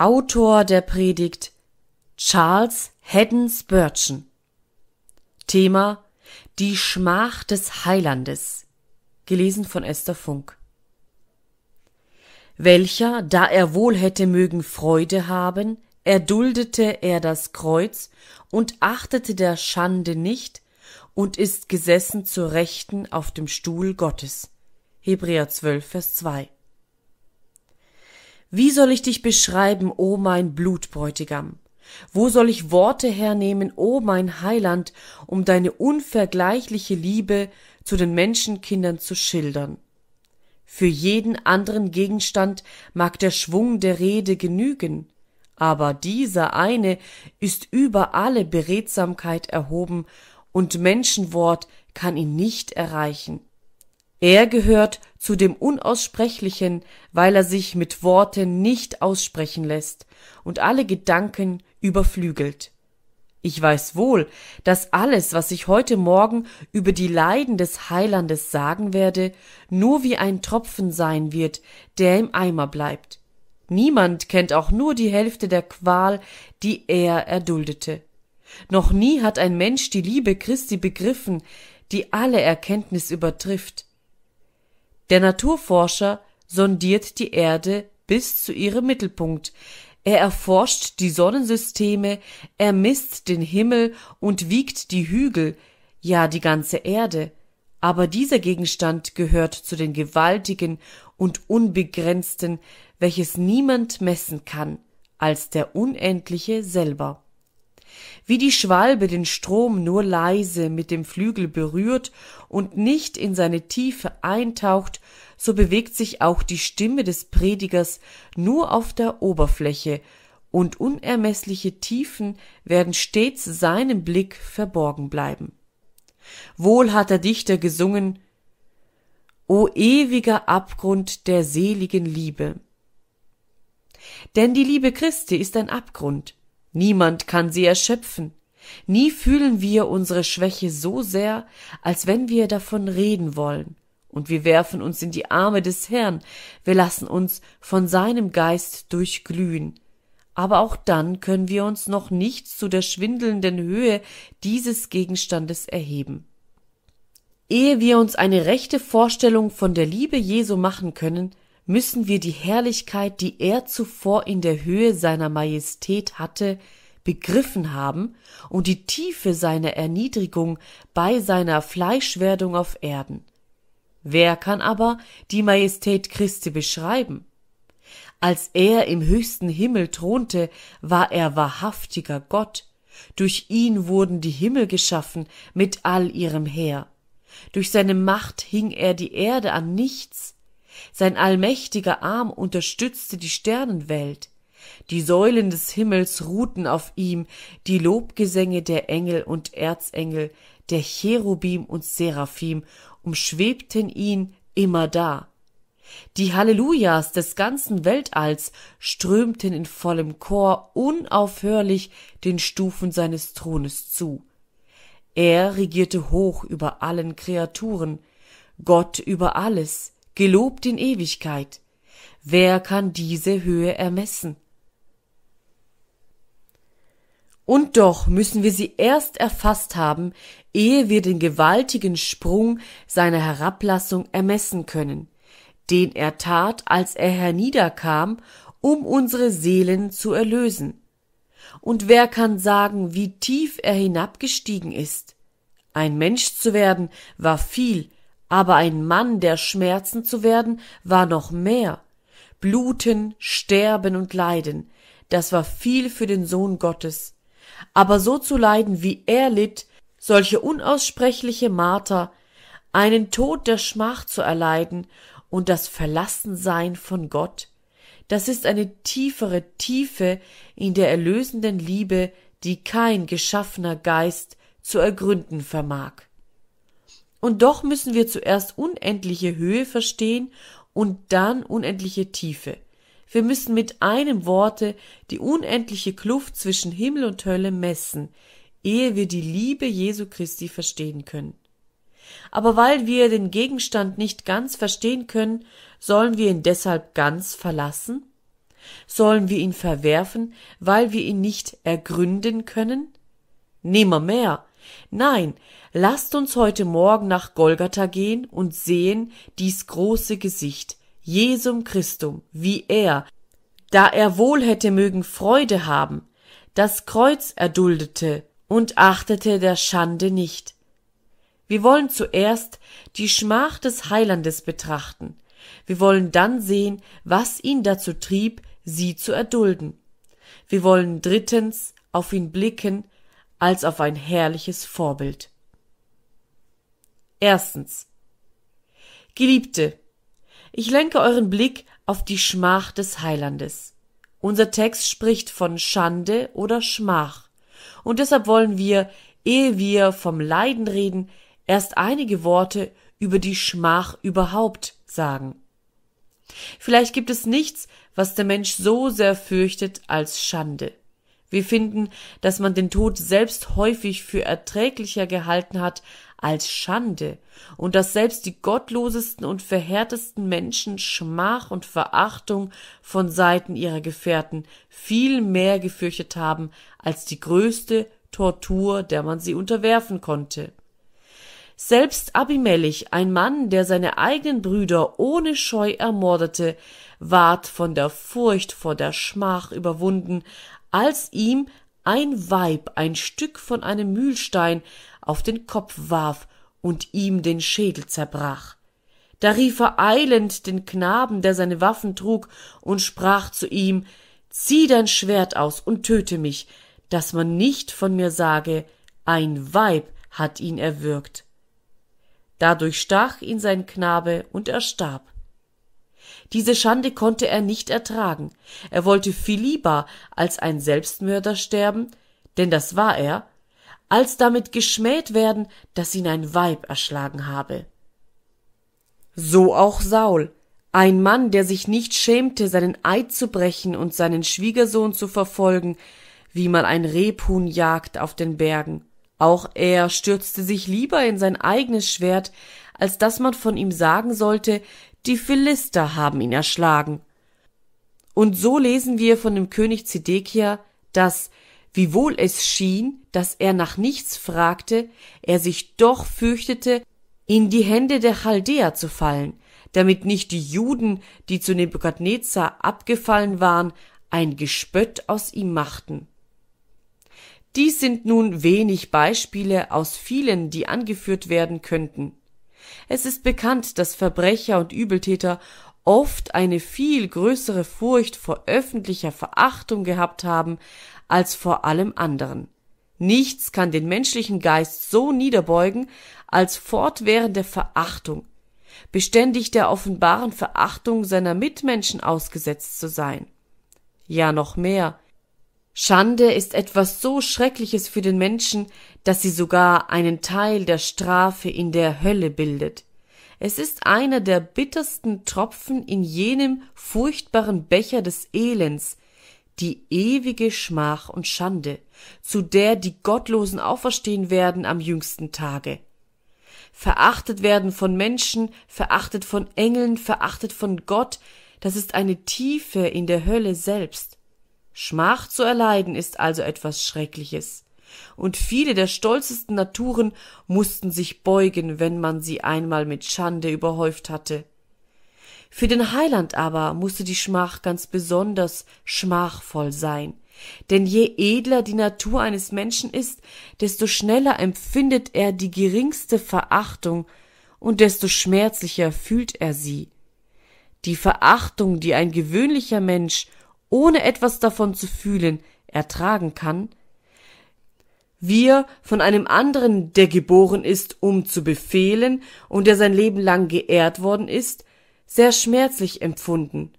Autor der Predigt Charles Haddon Spurgeon. Thema Die Schmach des Heilandes. Gelesen von Esther Funk. Welcher, da er wohl hätte mögen Freude haben, erduldete er das Kreuz und achtete der Schande nicht und ist gesessen zur Rechten auf dem Stuhl Gottes. Hebräer 12, Vers 2. Wie soll ich dich beschreiben, o mein Blutbräutigam? Wo soll ich Worte hernehmen, o mein Heiland, um deine unvergleichliche Liebe zu den Menschenkindern zu schildern? Für jeden anderen Gegenstand mag der Schwung der Rede genügen, aber dieser eine ist über alle Beredsamkeit erhoben, und Menschenwort kann ihn nicht erreichen. Er gehört zu dem Unaussprechlichen, weil er sich mit Worten nicht aussprechen lässt und alle Gedanken überflügelt. Ich weiß wohl, dass alles, was ich heute Morgen über die Leiden des Heilandes sagen werde, nur wie ein Tropfen sein wird, der im Eimer bleibt. Niemand kennt auch nur die Hälfte der Qual, die er erduldete. Noch nie hat ein Mensch die Liebe Christi begriffen, die alle Erkenntnis übertrifft. Der Naturforscher sondiert die Erde bis zu ihrem Mittelpunkt. Er erforscht die Sonnensysteme, er misst den Himmel und wiegt die Hügel, ja die ganze Erde. Aber dieser Gegenstand gehört zu den gewaltigen und unbegrenzten, welches niemand messen kann, als der Unendliche selber. Wie die Schwalbe den Strom nur leise mit dem Flügel berührt und nicht in seine Tiefe eintaucht, so bewegt sich auch die Stimme des Predigers nur auf der Oberfläche, und unermeßliche Tiefen werden stets seinem Blick verborgen bleiben. Wohl hat der Dichter gesungen O ewiger Abgrund der seligen Liebe. Denn die Liebe Christi ist ein Abgrund, Niemand kann sie erschöpfen. Nie fühlen wir unsere Schwäche so sehr, als wenn wir davon reden wollen. Und wir werfen uns in die Arme des Herrn, wir lassen uns von seinem Geist durchglühen. Aber auch dann können wir uns noch nicht zu der schwindelnden Höhe dieses Gegenstandes erheben. Ehe wir uns eine rechte Vorstellung von der Liebe Jesu machen können, müssen wir die Herrlichkeit, die er zuvor in der Höhe seiner Majestät hatte, begriffen haben und die Tiefe seiner Erniedrigung bei seiner Fleischwerdung auf Erden. Wer kann aber die Majestät Christi beschreiben? Als er im höchsten Himmel thronte, war er wahrhaftiger Gott. Durch ihn wurden die Himmel geschaffen mit all ihrem Heer. Durch seine Macht hing er die Erde an nichts. Sein allmächtiger Arm unterstützte die Sternenwelt. Die Säulen des Himmels ruhten auf ihm, die Lobgesänge der Engel und Erzengel, der Cherubim und Seraphim umschwebten ihn immerdar. Die Hallelujahs des ganzen Weltalls strömten in vollem Chor unaufhörlich den Stufen seines Thrones zu. Er regierte hoch über allen Kreaturen, Gott über alles, gelobt in Ewigkeit. Wer kann diese Höhe ermessen? Und doch müssen wir sie erst erfasst haben, ehe wir den gewaltigen Sprung seiner Herablassung ermessen können, den er tat, als er herniederkam, um unsere Seelen zu erlösen. Und wer kann sagen, wie tief er hinabgestiegen ist? Ein Mensch zu werden war viel, aber ein Mann der Schmerzen zu werden, war noch mehr. Bluten, sterben und leiden, das war viel für den Sohn Gottes. Aber so zu leiden, wie er litt, solche unaussprechliche Marter, einen Tod der Schmach zu erleiden und das Verlassensein von Gott, das ist eine tiefere Tiefe in der erlösenden Liebe, die kein geschaffener Geist zu ergründen vermag. Und doch müssen wir zuerst unendliche Höhe verstehen und dann unendliche Tiefe. Wir müssen mit einem Worte die unendliche Kluft zwischen Himmel und Hölle messen, ehe wir die Liebe Jesu Christi verstehen können. Aber weil wir den Gegenstand nicht ganz verstehen können, sollen wir ihn deshalb ganz verlassen? Sollen wir ihn verwerfen, weil wir ihn nicht ergründen können? Nimmermehr. Nein, lasst uns heute Morgen nach Golgatha gehen und sehen dies große Gesicht, Jesum Christum, wie er, da er wohl hätte mögen Freude haben, das Kreuz erduldete und achtete der Schande nicht. Wir wollen zuerst die Schmach des Heilandes betrachten. Wir wollen dann sehen, was ihn dazu trieb, sie zu erdulden. Wir wollen drittens auf ihn blicken als auf ein herrliches Vorbild. Erstens. Geliebte, ich lenke euren Blick auf die Schmach des Heilandes. Unser Text spricht von Schande oder Schmach. Und deshalb wollen wir, ehe wir vom Leiden reden, erst einige Worte über die Schmach überhaupt sagen. Vielleicht gibt es nichts, was der Mensch so sehr fürchtet als Schande. Wir finden, dass man den Tod selbst häufig für erträglicher gehalten hat als Schande und dass selbst die gottlosesten und verhärtesten Menschen Schmach und Verachtung von Seiten ihrer Gefährten viel mehr gefürchtet haben als die größte Tortur, der man sie unterwerfen konnte. Selbst Abimelech, ein Mann, der seine eigenen Brüder ohne Scheu ermordete, ward von der Furcht vor der Schmach überwunden, als ihm ein Weib ein Stück von einem Mühlstein auf den Kopf warf und ihm den Schädel zerbrach. Da rief er eilend den Knaben, der seine Waffen trug, und sprach zu ihm Zieh dein Schwert aus und töte mich, dass man nicht von mir sage, ein Weib hat ihn erwürgt. Dadurch stach ihn sein Knabe und er starb. Diese Schande konnte er nicht ertragen. Er wollte viel lieber als ein Selbstmörder sterben, denn das war er, als damit geschmäht werden, dass ihn ein Weib erschlagen habe. So auch Saul, ein Mann, der sich nicht schämte, seinen Eid zu brechen und seinen Schwiegersohn zu verfolgen, wie man ein Rebhuhn jagt auf den Bergen. Auch er stürzte sich lieber in sein eigenes Schwert, als dass man von ihm sagen sollte, die Philister haben ihn erschlagen. Und so lesen wir von dem König Zedekia, dass, wiewohl es schien, dass er nach nichts fragte, er sich doch fürchtete, in die Hände der Chaldäer zu fallen, damit nicht die Juden, die zu Nebukadnezar abgefallen waren, ein Gespött aus ihm machten. Dies sind nun wenig Beispiele aus vielen, die angeführt werden könnten. Es ist bekannt, dass Verbrecher und Übeltäter oft eine viel größere Furcht vor öffentlicher Verachtung gehabt haben als vor allem anderen. Nichts kann den menschlichen Geist so niederbeugen als fortwährende Verachtung, beständig der offenbaren Verachtung seiner Mitmenschen ausgesetzt zu sein. Ja noch mehr, Schande ist etwas so Schreckliches für den Menschen, dass sie sogar einen Teil der Strafe in der Hölle bildet. Es ist einer der bittersten Tropfen in jenem furchtbaren Becher des Elends, die ewige Schmach und Schande, zu der die Gottlosen auferstehen werden am jüngsten Tage. Verachtet werden von Menschen, verachtet von Engeln, verachtet von Gott, das ist eine Tiefe in der Hölle selbst. Schmach zu erleiden ist also etwas Schreckliches. Und viele der stolzesten Naturen mussten sich beugen, wenn man sie einmal mit Schande überhäuft hatte. Für den Heiland aber musste die Schmach ganz besonders schmachvoll sein. Denn je edler die Natur eines Menschen ist, desto schneller empfindet er die geringste Verachtung und desto schmerzlicher fühlt er sie. Die Verachtung, die ein gewöhnlicher Mensch ohne etwas davon zu fühlen, ertragen kann, wir von einem anderen, der geboren ist, um zu befehlen und der sein Leben lang geehrt worden ist, sehr schmerzlich empfunden.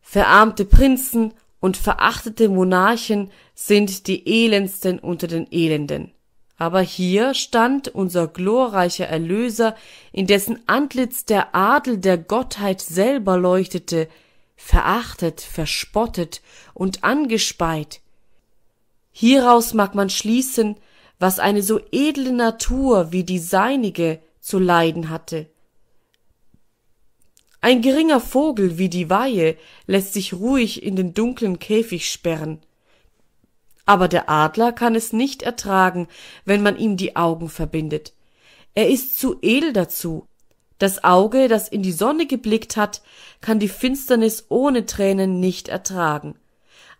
Verarmte Prinzen und verachtete Monarchen sind die elendsten unter den Elenden. Aber hier stand unser glorreicher Erlöser, in dessen Antlitz der Adel der Gottheit selber leuchtete, verachtet, verspottet und angespeit. Hieraus mag man schließen, was eine so edle Natur wie die seinige zu leiden hatte. Ein geringer Vogel wie die Weihe lässt sich ruhig in den dunklen Käfig sperren. Aber der Adler kann es nicht ertragen, wenn man ihm die Augen verbindet. Er ist zu edel dazu. Das Auge, das in die Sonne geblickt hat, kann die Finsternis ohne Tränen nicht ertragen.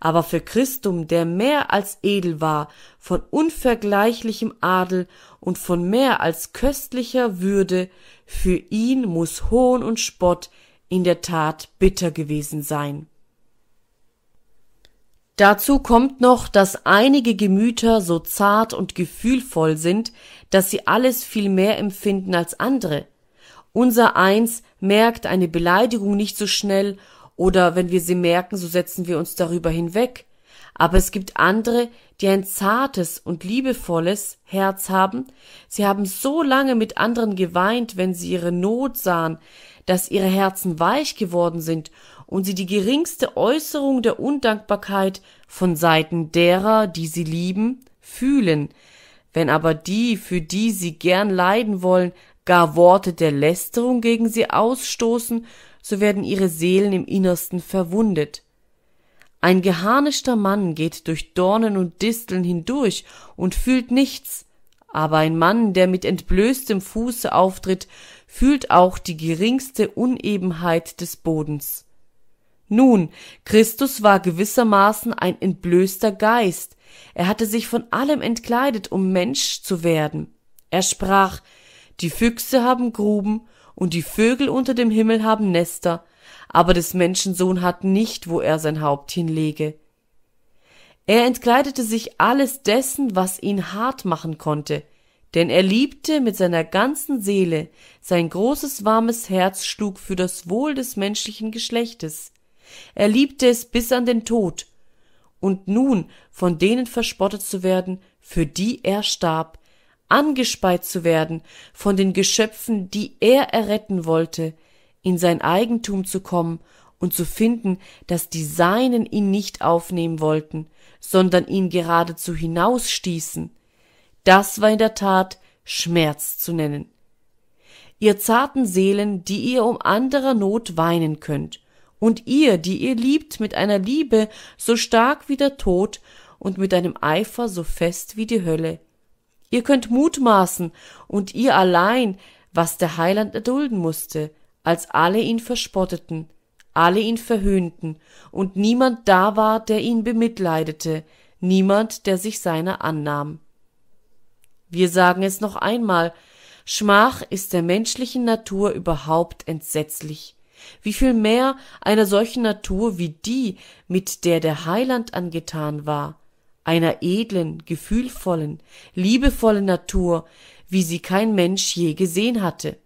Aber für Christum, der mehr als edel war, von unvergleichlichem Adel und von mehr als köstlicher Würde, für ihn muss Hohn und Spott in der Tat bitter gewesen sein. Dazu kommt noch, dass einige Gemüter so zart und gefühlvoll sind, dass sie alles viel mehr empfinden als andere. Unser Eins merkt eine Beleidigung nicht so schnell oder wenn wir sie merken, so setzen wir uns darüber hinweg. Aber es gibt andere, die ein zartes und liebevolles Herz haben. Sie haben so lange mit anderen geweint, wenn sie ihre Not sahen, dass ihre Herzen weich geworden sind und sie die geringste Äußerung der Undankbarkeit von Seiten derer, die sie lieben, fühlen. Wenn aber die, für die sie gern leiden wollen, gar Worte der Lästerung gegen sie ausstoßen, so werden ihre Seelen im Innersten verwundet. Ein geharnischter Mann geht durch Dornen und Disteln hindurch und fühlt nichts, aber ein Mann, der mit entblößtem Fuße auftritt, fühlt auch die geringste Unebenheit des Bodens. Nun, Christus war gewissermaßen ein entblößter Geist, er hatte sich von allem entkleidet, um Mensch zu werden. Er sprach, die Füchse haben Gruben und die Vögel unter dem Himmel haben Nester, aber des Menschensohn hat nicht, wo er sein Haupt hinlege. Er entkleidete sich alles dessen, was ihn hart machen konnte, denn er liebte mit seiner ganzen Seele, sein großes warmes Herz schlug für das Wohl des menschlichen Geschlechtes. Er liebte es bis an den Tod. Und nun von denen verspottet zu werden, für die er starb, angespeit zu werden von den Geschöpfen, die er erretten wollte, in sein Eigentum zu kommen und zu finden, dass die Seinen ihn nicht aufnehmen wollten, sondern ihn geradezu hinausstießen, das war in der Tat Schmerz zu nennen. Ihr zarten Seelen, die ihr um anderer Not weinen könnt, und ihr, die ihr liebt mit einer Liebe so stark wie der Tod und mit einem Eifer so fest wie die Hölle. Ihr könnt mutmaßen, und ihr allein, was der Heiland erdulden musste, als alle ihn verspotteten, alle ihn verhöhnten, und niemand da war, der ihn bemitleidete, niemand, der sich seiner annahm. Wir sagen es noch einmal, Schmach ist der menschlichen Natur überhaupt entsetzlich wie viel mehr einer solchen Natur wie die, mit der der Heiland angetan war, einer edlen, gefühlvollen, liebevollen Natur, wie sie kein Mensch je gesehen hatte.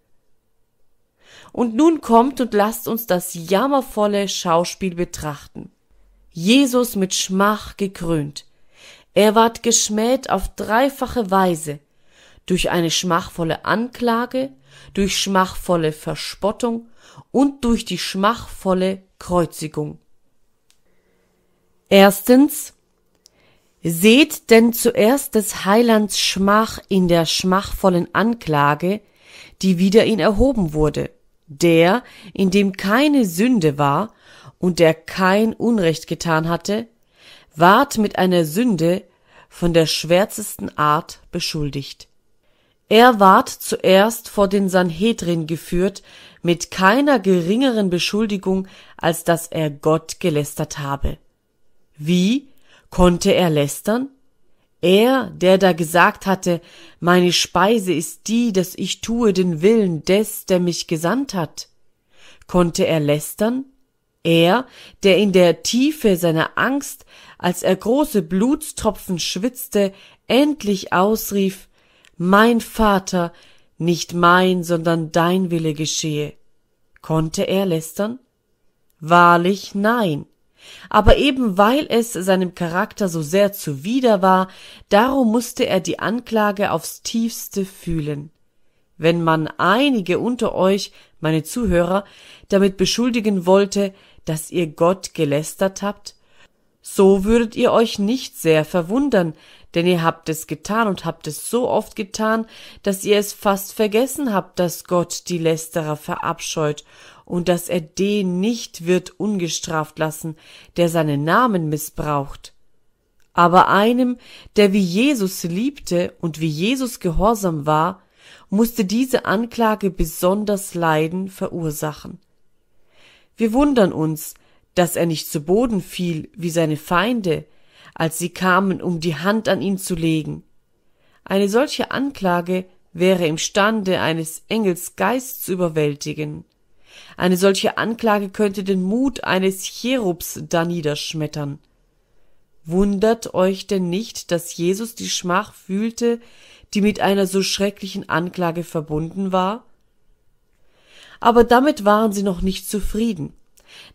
Und nun kommt und lasst uns das jammervolle Schauspiel betrachten. Jesus mit Schmach gekrönt. Er ward geschmäht auf dreifache Weise, durch eine schmachvolle Anklage, durch schmachvolle Verspottung und durch die schmachvolle Kreuzigung. Erstens Seht denn zuerst des Heilands Schmach in der schmachvollen Anklage, die wider ihn erhoben wurde, der, in dem keine Sünde war und der kein Unrecht getan hatte, ward mit einer Sünde von der schwärzesten Art beschuldigt. Er ward zuerst vor den Sanhedrin geführt mit keiner geringeren Beschuldigung, als dass er Gott gelästert habe. Wie konnte er lästern? Er, der da gesagt hatte, meine Speise ist die, dass ich tue den Willen des, der mich gesandt hat. Konnte er lästern? Er, der in der Tiefe seiner Angst, als er große Blutstropfen schwitzte, endlich ausrief, mein Vater, nicht mein, sondern dein Wille geschehe. Konnte er lästern? Wahrlich nein. Aber eben weil es seinem Charakter so sehr zuwider war, darum musste er die Anklage aufs tiefste fühlen. Wenn man einige unter euch, meine Zuhörer, damit beschuldigen wollte, dass ihr Gott gelästert habt, so würdet ihr euch nicht sehr verwundern, denn ihr habt es getan und habt es so oft getan, dass ihr es fast vergessen habt, dass Gott die Lästerer verabscheut und dass er den nicht wird ungestraft lassen, der seinen Namen missbraucht. Aber einem, der wie Jesus liebte und wie Jesus gehorsam war, musste diese Anklage besonders Leiden verursachen. Wir wundern uns, dass er nicht zu Boden fiel wie seine Feinde, als sie kamen, um die Hand an ihn zu legen. Eine solche Anklage wäre imstande, eines Engels Geist zu überwältigen. Eine solche Anklage könnte den Mut eines Cherubs daniederschmettern. Wundert euch denn nicht, dass Jesus die Schmach fühlte, die mit einer so schrecklichen Anklage verbunden war? Aber damit waren sie noch nicht zufrieden.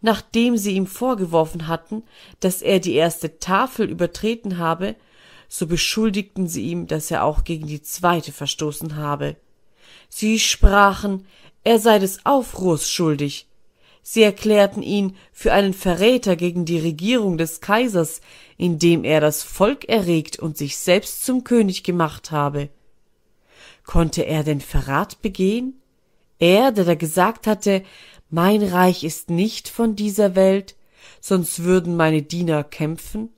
Nachdem sie ihm vorgeworfen hatten, dass er die erste Tafel übertreten habe, so beschuldigten sie ihm, dass er auch gegen die zweite verstoßen habe. Sie sprachen, er sei des Aufruhrs schuldig, Sie erklärten ihn für einen Verräter gegen die Regierung des Kaisers, indem er das Volk erregt und sich selbst zum König gemacht habe. Konnte er denn Verrat begehen? Er, der da gesagt hatte, mein Reich ist nicht von dieser Welt, sonst würden meine Diener kämpfen?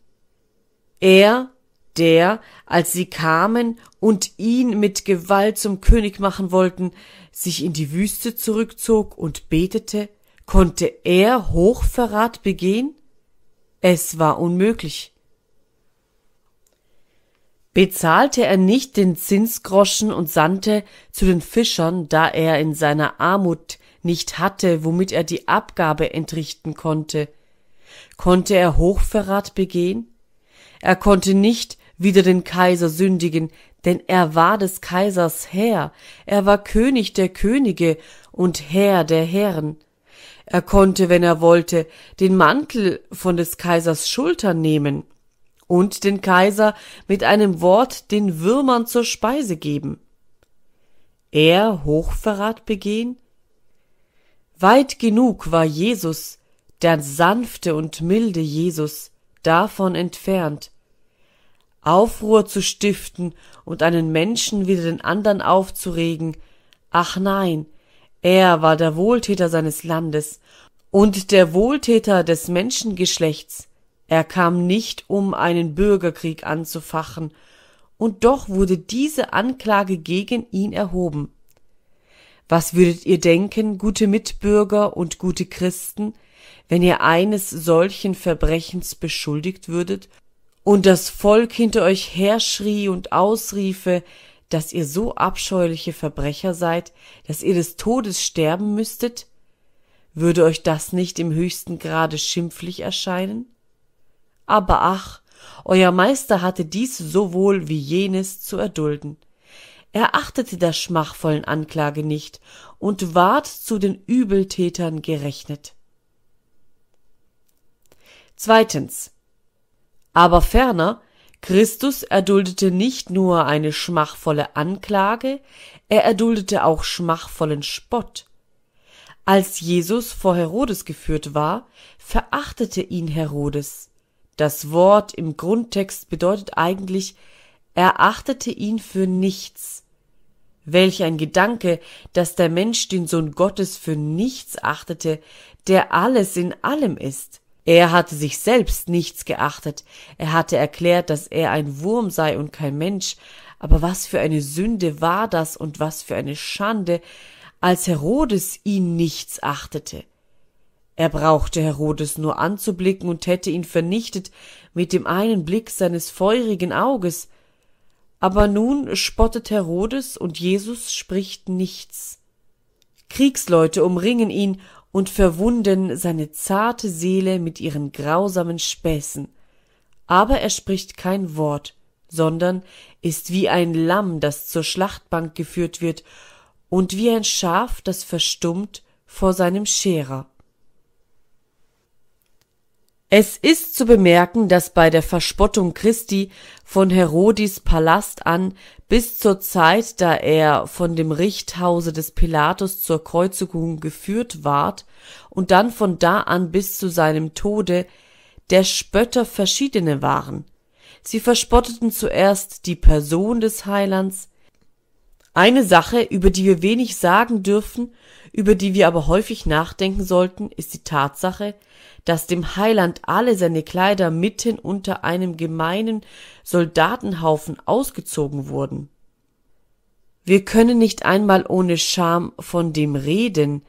Er, der, als sie kamen und ihn mit Gewalt zum König machen wollten, sich in die Wüste zurückzog und betete, Konnte er Hochverrat begehen? Es war unmöglich. Bezahlte er nicht den Zinsgroschen und sandte zu den Fischern, da er in seiner Armut nicht hatte, womit er die Abgabe entrichten konnte. Konnte er Hochverrat begehen? Er konnte nicht wider den Kaiser sündigen, denn er war des Kaisers Herr, er war König der Könige und Herr der Herren. Er konnte, wenn er wollte, den Mantel von des Kaisers Schultern nehmen und den Kaiser mit einem Wort den Würmern zur Speise geben. Er Hochverrat begehen? Weit genug war Jesus, der sanfte und milde Jesus, davon entfernt. Aufruhr zu stiften und einen Menschen wider den andern aufzuregen, ach nein, er war der Wohltäter seines Landes und der Wohltäter des Menschengeschlechts. Er kam nicht, um einen Bürgerkrieg anzufachen, und doch wurde diese Anklage gegen ihn erhoben. Was würdet ihr denken, gute Mitbürger und gute Christen, wenn ihr eines solchen Verbrechens beschuldigt würdet und das Volk hinter euch herschrie und ausriefe, dass ihr so abscheuliche Verbrecher seid, dass ihr des Todes sterben müsstet? Würde euch das nicht im höchsten Grade schimpflich erscheinen? Aber ach, euer Meister hatte dies sowohl wie jenes zu erdulden. Er achtete der schmachvollen Anklage nicht und ward zu den Übeltätern gerechnet. Zweitens. Aber ferner Christus erduldete nicht nur eine schmachvolle Anklage, er erduldete auch schmachvollen Spott. Als Jesus vor Herodes geführt war, verachtete ihn Herodes. Das Wort im Grundtext bedeutet eigentlich, er achtete ihn für nichts. Welch ein Gedanke, dass der Mensch den Sohn Gottes für nichts achtete, der alles in allem ist. Er hatte sich selbst nichts geachtet, er hatte erklärt, dass er ein Wurm sei und kein Mensch, aber was für eine Sünde war das und was für eine Schande, als Herodes ihn nichts achtete. Er brauchte Herodes nur anzublicken und hätte ihn vernichtet mit dem einen Blick seines feurigen Auges. Aber nun spottet Herodes und Jesus spricht nichts. Kriegsleute umringen ihn und verwunden seine zarte Seele mit ihren grausamen Späßen. Aber er spricht kein Wort, sondern ist wie ein Lamm, das zur Schlachtbank geführt wird, und wie ein Schaf, das verstummt vor seinem Scherer. Es ist zu bemerken, dass bei der Verspottung Christi von Herodis Palast an bis zur Zeit, da er von dem Richthause des Pilatus zur Kreuzigung geführt ward, und dann von da an bis zu seinem Tode, der Spötter verschiedene waren. Sie verspotteten zuerst die Person des Heilands, eine Sache, über die wir wenig sagen dürfen, über die wir aber häufig nachdenken sollten, ist die Tatsache, dass dem Heiland alle seine Kleider mitten unter einem gemeinen Soldatenhaufen ausgezogen wurden. Wir können nicht einmal ohne Scham von dem reden,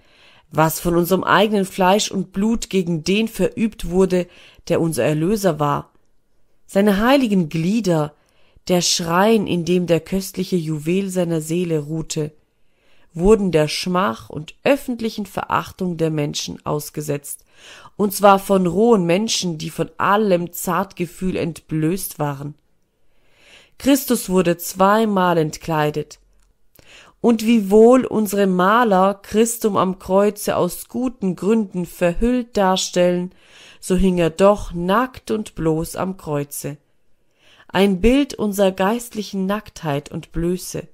was von unserem eigenen Fleisch und Blut gegen den verübt wurde, der unser Erlöser war. Seine heiligen Glieder, der Schrein, in dem der köstliche Juwel seiner Seele ruhte, wurden der Schmach und öffentlichen Verachtung der Menschen ausgesetzt, und zwar von rohen Menschen, die von allem Zartgefühl entblößt waren. Christus wurde zweimal entkleidet, und wiewohl unsere Maler Christum am Kreuze aus guten Gründen verhüllt darstellen, so hing er doch nackt und bloß am Kreuze. Ein Bild unserer geistlichen Nacktheit und Blöße.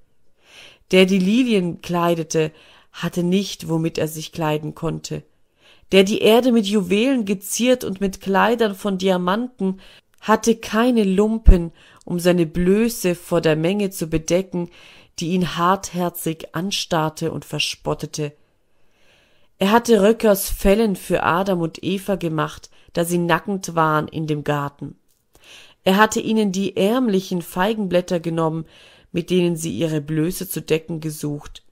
Der die Lilien kleidete, hatte nicht, womit er sich kleiden konnte. Der die Erde mit Juwelen geziert und mit Kleidern von Diamanten, hatte keine Lumpen, um seine Blöße vor der Menge zu bedecken, die ihn hartherzig anstarrte und verspottete. Er hatte Röcke aus Fellen für Adam und Eva gemacht, da sie nackend waren in dem Garten. Er hatte ihnen die ärmlichen Feigenblätter genommen, mit denen sie ihre Blöße zu decken gesucht,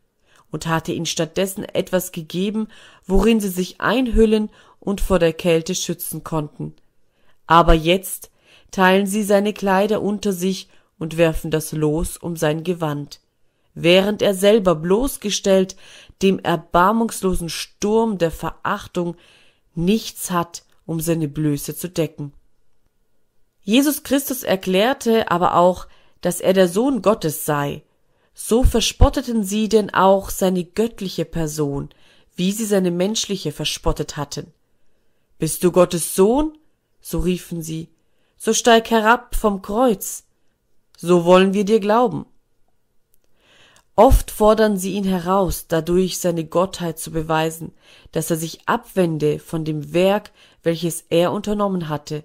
und hatte ihnen stattdessen etwas gegeben, worin sie sich einhüllen und vor der Kälte schützen konnten. Aber jetzt teilen sie seine Kleider unter sich und werfen das Los um sein Gewand während er selber bloßgestellt dem erbarmungslosen Sturm der Verachtung nichts hat, um seine Blöße zu decken. Jesus Christus erklärte aber auch, dass er der Sohn Gottes sei. So verspotteten sie denn auch seine göttliche Person, wie sie seine menschliche verspottet hatten. Bist du Gottes Sohn? so riefen sie, so steig herab vom Kreuz, so wollen wir dir glauben. Oft fordern sie ihn heraus, dadurch seine Gottheit zu beweisen, dass er sich abwende von dem Werk, welches er unternommen hatte.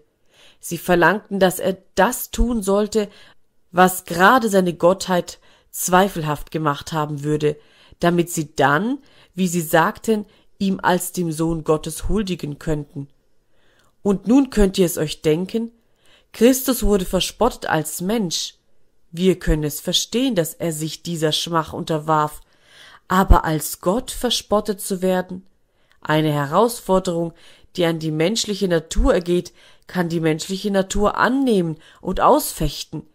Sie verlangten, dass er das tun sollte, was gerade seine Gottheit zweifelhaft gemacht haben würde, damit sie dann, wie sie sagten, ihm als dem Sohn Gottes huldigen könnten. Und nun könnt ihr es euch denken, Christus wurde verspottet als Mensch, wir können es verstehen, dass er sich dieser Schmach unterwarf, aber als Gott verspottet zu werden, eine Herausforderung, die an die menschliche Natur ergeht, kann die menschliche Natur annehmen und ausfechten.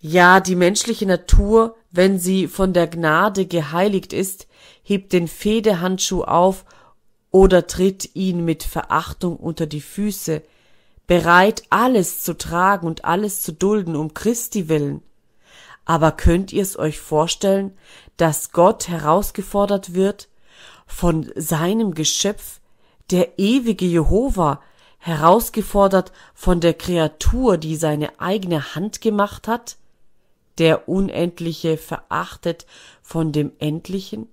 Ja, die menschliche Natur, wenn sie von der Gnade geheiligt ist, hebt den Fehdehandschuh auf oder tritt ihn mit Verachtung unter die Füße, bereit alles zu tragen und alles zu dulden um Christi willen. Aber könnt ihr es euch vorstellen, dass Gott herausgefordert wird, von seinem Geschöpf, der ewige Jehova, herausgefordert von der Kreatur, die seine eigene Hand gemacht hat? Der Unendliche verachtet von dem Endlichen?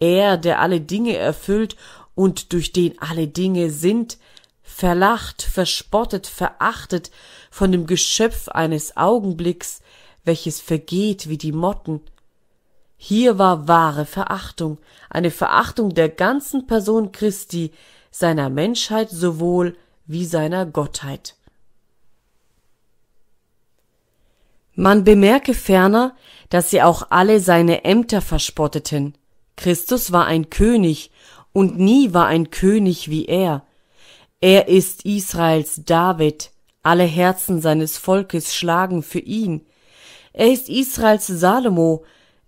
Er, der alle Dinge erfüllt und durch den alle Dinge sind, verlacht, verspottet, verachtet von dem Geschöpf eines Augenblicks, welches vergeht wie die Motten. Hier war wahre Verachtung, eine Verachtung der ganzen Person Christi, seiner Menschheit sowohl wie seiner Gottheit. Man bemerke ferner, dass sie auch alle seine Ämter verspotteten. Christus war ein König, und nie war ein König wie er. Er ist Israels David, alle Herzen seines Volkes schlagen für ihn. Er ist Israels Salomo,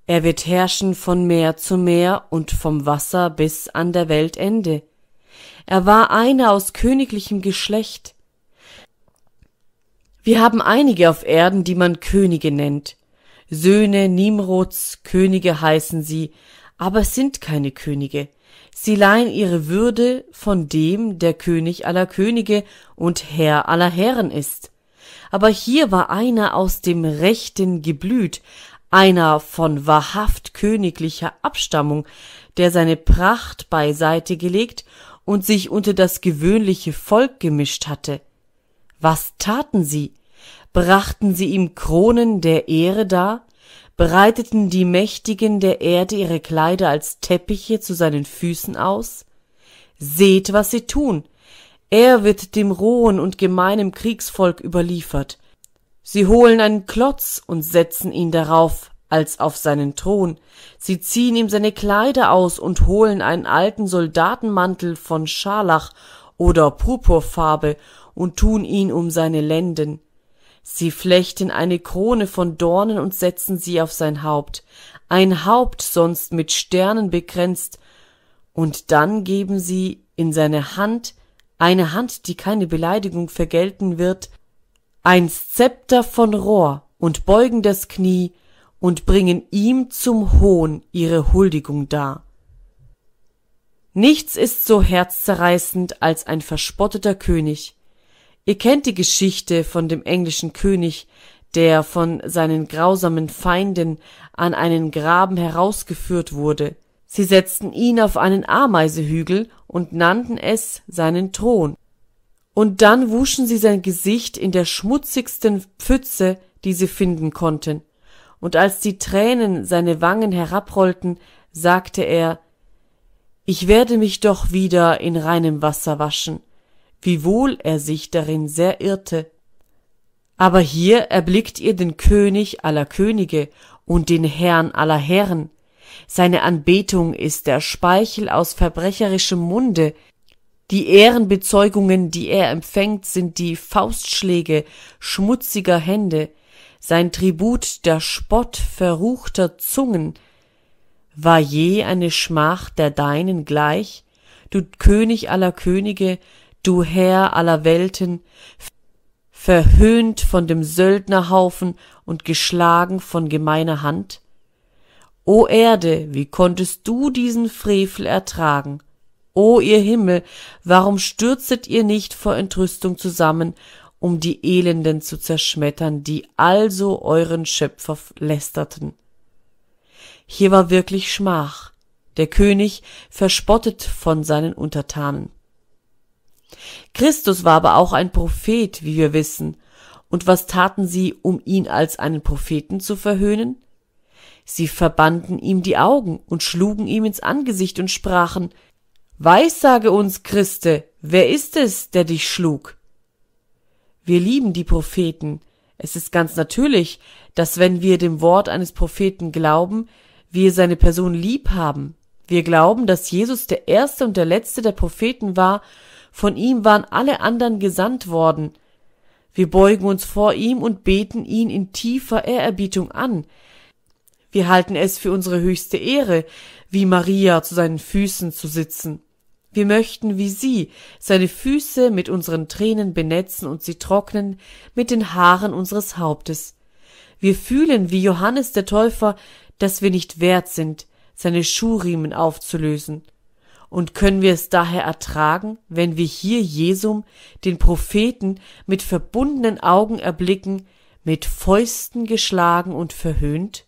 er wird herrschen von Meer zu Meer und vom Wasser bis an der Weltende. Er war einer aus königlichem Geschlecht. Wir haben einige auf Erden, die man Könige nennt. Söhne Nimrods, Könige heißen sie, aber sind keine Könige. Sie leihen ihre Würde von dem, der König aller Könige und Herr aller Herren ist aber hier war einer aus dem Rechten geblüht, einer von wahrhaft königlicher Abstammung, der seine Pracht beiseite gelegt und sich unter das gewöhnliche Volk gemischt hatte. Was taten sie? Brachten sie ihm Kronen der Ehre dar? Breiteten die Mächtigen der Erde ihre Kleider als Teppiche zu seinen Füßen aus? Seht, was sie tun. Er wird dem rohen und gemeinen Kriegsvolk überliefert. Sie holen einen Klotz und setzen ihn darauf, als auf seinen Thron. Sie ziehen ihm seine Kleider aus und holen einen alten Soldatenmantel von Scharlach oder Purpurfarbe und tun ihn um seine Lenden. Sie flechten eine Krone von Dornen und setzen sie auf sein Haupt, ein Haupt sonst mit Sternen bekränzt, und dann geben sie in seine Hand, eine Hand, die keine Beleidigung vergelten wird, ein Zepter von Rohr und beugen das Knie und bringen ihm zum Hohn ihre Huldigung dar. Nichts ist so herzzerreißend als ein verspotteter König, Ihr kennt die Geschichte von dem englischen König, der von seinen grausamen Feinden an einen Graben herausgeführt wurde. Sie setzten ihn auf einen Ameisehügel und nannten es seinen Thron. Und dann wuschen sie sein Gesicht in der schmutzigsten Pfütze, die sie finden konnten. Und als die Tränen seine Wangen herabrollten, sagte er, ich werde mich doch wieder in reinem Wasser waschen wiewohl er sich darin sehr irrte. Aber hier erblickt ihr den König aller Könige und den Herrn aller Herren. Seine Anbetung ist der Speichel aus verbrecherischem Munde, die Ehrenbezeugungen, die er empfängt, sind die Faustschläge schmutziger Hände, sein Tribut der Spott verruchter Zungen. War je eine Schmach der deinen gleich, du König aller Könige, du Herr aller Welten, verhöhnt von dem Söldnerhaufen und geschlagen von gemeiner Hand? O Erde, wie konntest du diesen Frevel ertragen? O ihr Himmel, warum stürzet ihr nicht vor Entrüstung zusammen, um die Elenden zu zerschmettern, die also euren Schöpfer lästerten? Hier war wirklich Schmach. Der König verspottet von seinen Untertanen. Christus war aber auch ein Prophet, wie wir wissen. Und was taten sie, um ihn als einen Propheten zu verhöhnen? Sie verbanden ihm die Augen und schlugen ihm ins Angesicht und sprachen, Weissage uns, Christe, wer ist es, der dich schlug? Wir lieben die Propheten. Es ist ganz natürlich, dass wenn wir dem Wort eines Propheten glauben, wir seine Person lieb haben. Wir glauben, dass Jesus der erste und der letzte der Propheten war von ihm waren alle anderen gesandt worden. Wir beugen uns vor ihm und beten ihn in tiefer Ehrerbietung an. Wir halten es für unsere höchste Ehre, wie Maria zu seinen Füßen zu sitzen. Wir möchten wie sie seine Füße mit unseren Tränen benetzen und sie trocknen mit den Haaren unseres Hauptes. Wir fühlen wie Johannes der Täufer, dass wir nicht wert sind, seine Schuhriemen aufzulösen. Und können wir es daher ertragen, wenn wir hier Jesum, den Propheten, mit verbundenen Augen erblicken, mit Fäusten geschlagen und verhöhnt?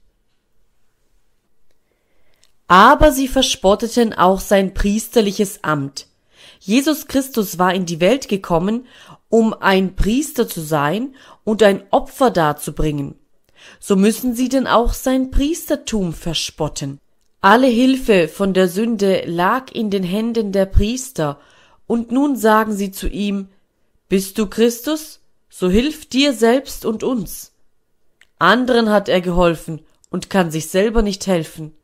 Aber sie verspotteten auch sein priesterliches Amt. Jesus Christus war in die Welt gekommen, um ein Priester zu sein und ein Opfer darzubringen. So müssen sie denn auch sein Priestertum verspotten. Alle Hilfe von der Sünde lag in den Händen der Priester, und nun sagen sie zu ihm, Bist du Christus? So hilf dir selbst und uns. Anderen hat er geholfen und kann sich selber nicht helfen.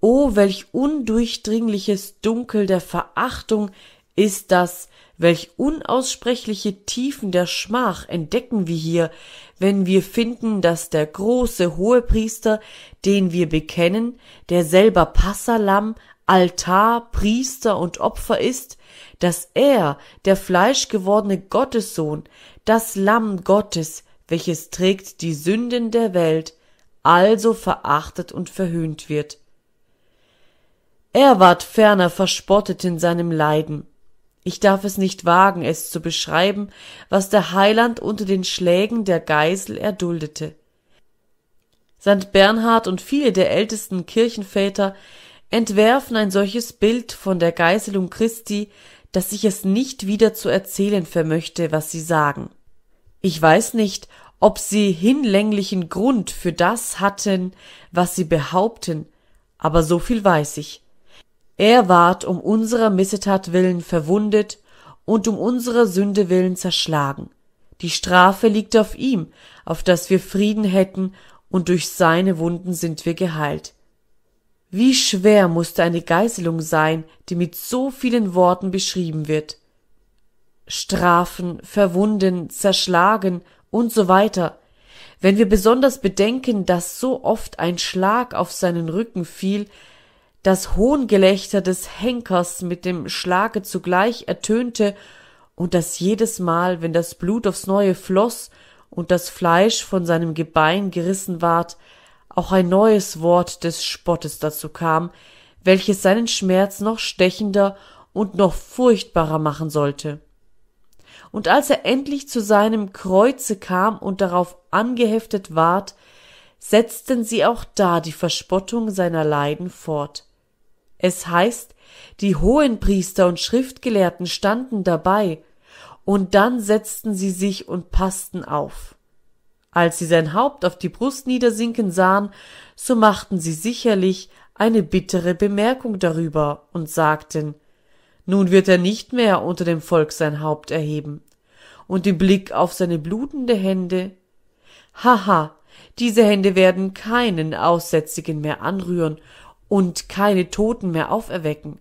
O welch undurchdringliches Dunkel der Verachtung ist das, welch unaussprechliche Tiefen der Schmach entdecken wir hier, wenn wir finden, dass der große Hohepriester, den wir bekennen, der selber Passalam, Altar, Priester und Opfer ist, dass er, der fleischgewordene Gottessohn, das Lamm Gottes, welches trägt die Sünden der Welt, also verachtet und verhöhnt wird. Er ward ferner verspottet in seinem Leiden, ich darf es nicht wagen, es zu beschreiben, was der Heiland unter den Schlägen der Geisel erduldete. St. Bernhard und viele der ältesten Kirchenväter entwerfen ein solches Bild von der Geiselung Christi, dass ich es nicht wieder zu erzählen vermöchte, was sie sagen. Ich weiß nicht, ob sie hinlänglichen Grund für das hatten, was sie behaupten, aber so viel weiß ich. Er ward um unserer Missetat willen verwundet und um unserer Sünde willen zerschlagen. Die Strafe liegt auf ihm, auf dass wir Frieden hätten, und durch seine Wunden sind wir geheilt. Wie schwer musste eine Geißelung sein, die mit so vielen Worten beschrieben wird. Strafen, verwunden, zerschlagen und so weiter. Wenn wir besonders bedenken, dass so oft ein Schlag auf seinen Rücken fiel, das Hohngelächter des Henkers mit dem Schlage zugleich ertönte und dass jedes Mal, wenn das Blut aufs neue floß und das Fleisch von seinem Gebein gerissen ward, auch ein neues Wort des Spottes dazu kam, welches seinen Schmerz noch stechender und noch furchtbarer machen sollte. Und als er endlich zu seinem Kreuze kam und darauf angeheftet ward, setzten sie auch da die Verspottung seiner Leiden fort. Es heißt, die Hohenpriester und Schriftgelehrten standen dabei, und dann setzten sie sich und passten auf. Als sie sein Haupt auf die Brust niedersinken sahen, so machten sie sicherlich eine bittere Bemerkung darüber und sagten, nun wird er nicht mehr unter dem Volk sein Haupt erheben. Und den Blick auf seine blutende Hände. Haha, diese Hände werden keinen Aussätzigen mehr anrühren und keine Toten mehr auferwecken.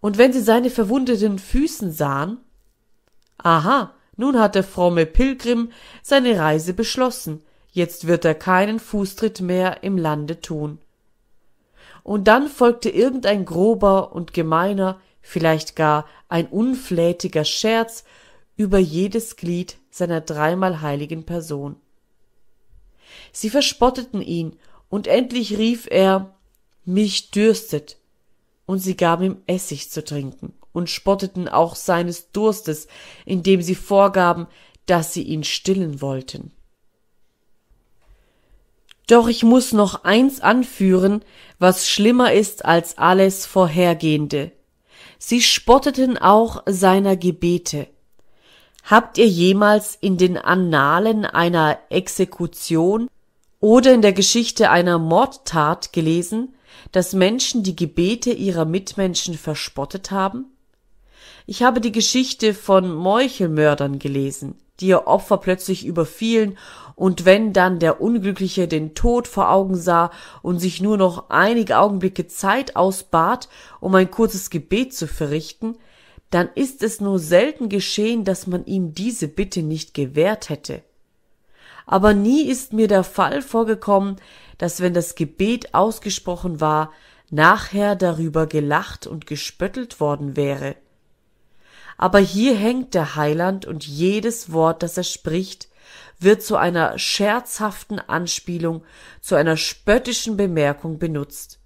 Und wenn sie seine verwundeten Füßen sahen, aha, nun hat der fromme Pilgrim seine Reise beschlossen, jetzt wird er keinen Fußtritt mehr im Lande tun. Und dann folgte irgendein grober und gemeiner, vielleicht gar ein unflätiger Scherz über jedes Glied seiner dreimal heiligen Person. Sie verspotteten ihn, und endlich rief er mich dürstet. Und sie gaben ihm Essig zu trinken und spotteten auch seines Durstes, indem sie vorgaben, dass sie ihn stillen wollten. Doch ich muss noch eins anführen, was schlimmer ist als alles vorhergehende. Sie spotteten auch seiner Gebete. Habt ihr jemals in den Annalen einer Exekution oder in der Geschichte einer Mordtat gelesen, dass Menschen die Gebete ihrer Mitmenschen verspottet haben? Ich habe die Geschichte von Meuchelmördern gelesen, die ihr Opfer plötzlich überfielen, und wenn dann der Unglückliche den Tod vor Augen sah und sich nur noch einige Augenblicke Zeit ausbat, um ein kurzes Gebet zu verrichten, dann ist es nur selten geschehen, dass man ihm diese Bitte nicht gewährt hätte. Aber nie ist mir der Fall vorgekommen, dass wenn das Gebet ausgesprochen war, nachher darüber gelacht und gespöttelt worden wäre. Aber hier hängt der Heiland und jedes Wort, das er spricht, wird zu einer scherzhaften Anspielung, zu einer spöttischen Bemerkung benutzt.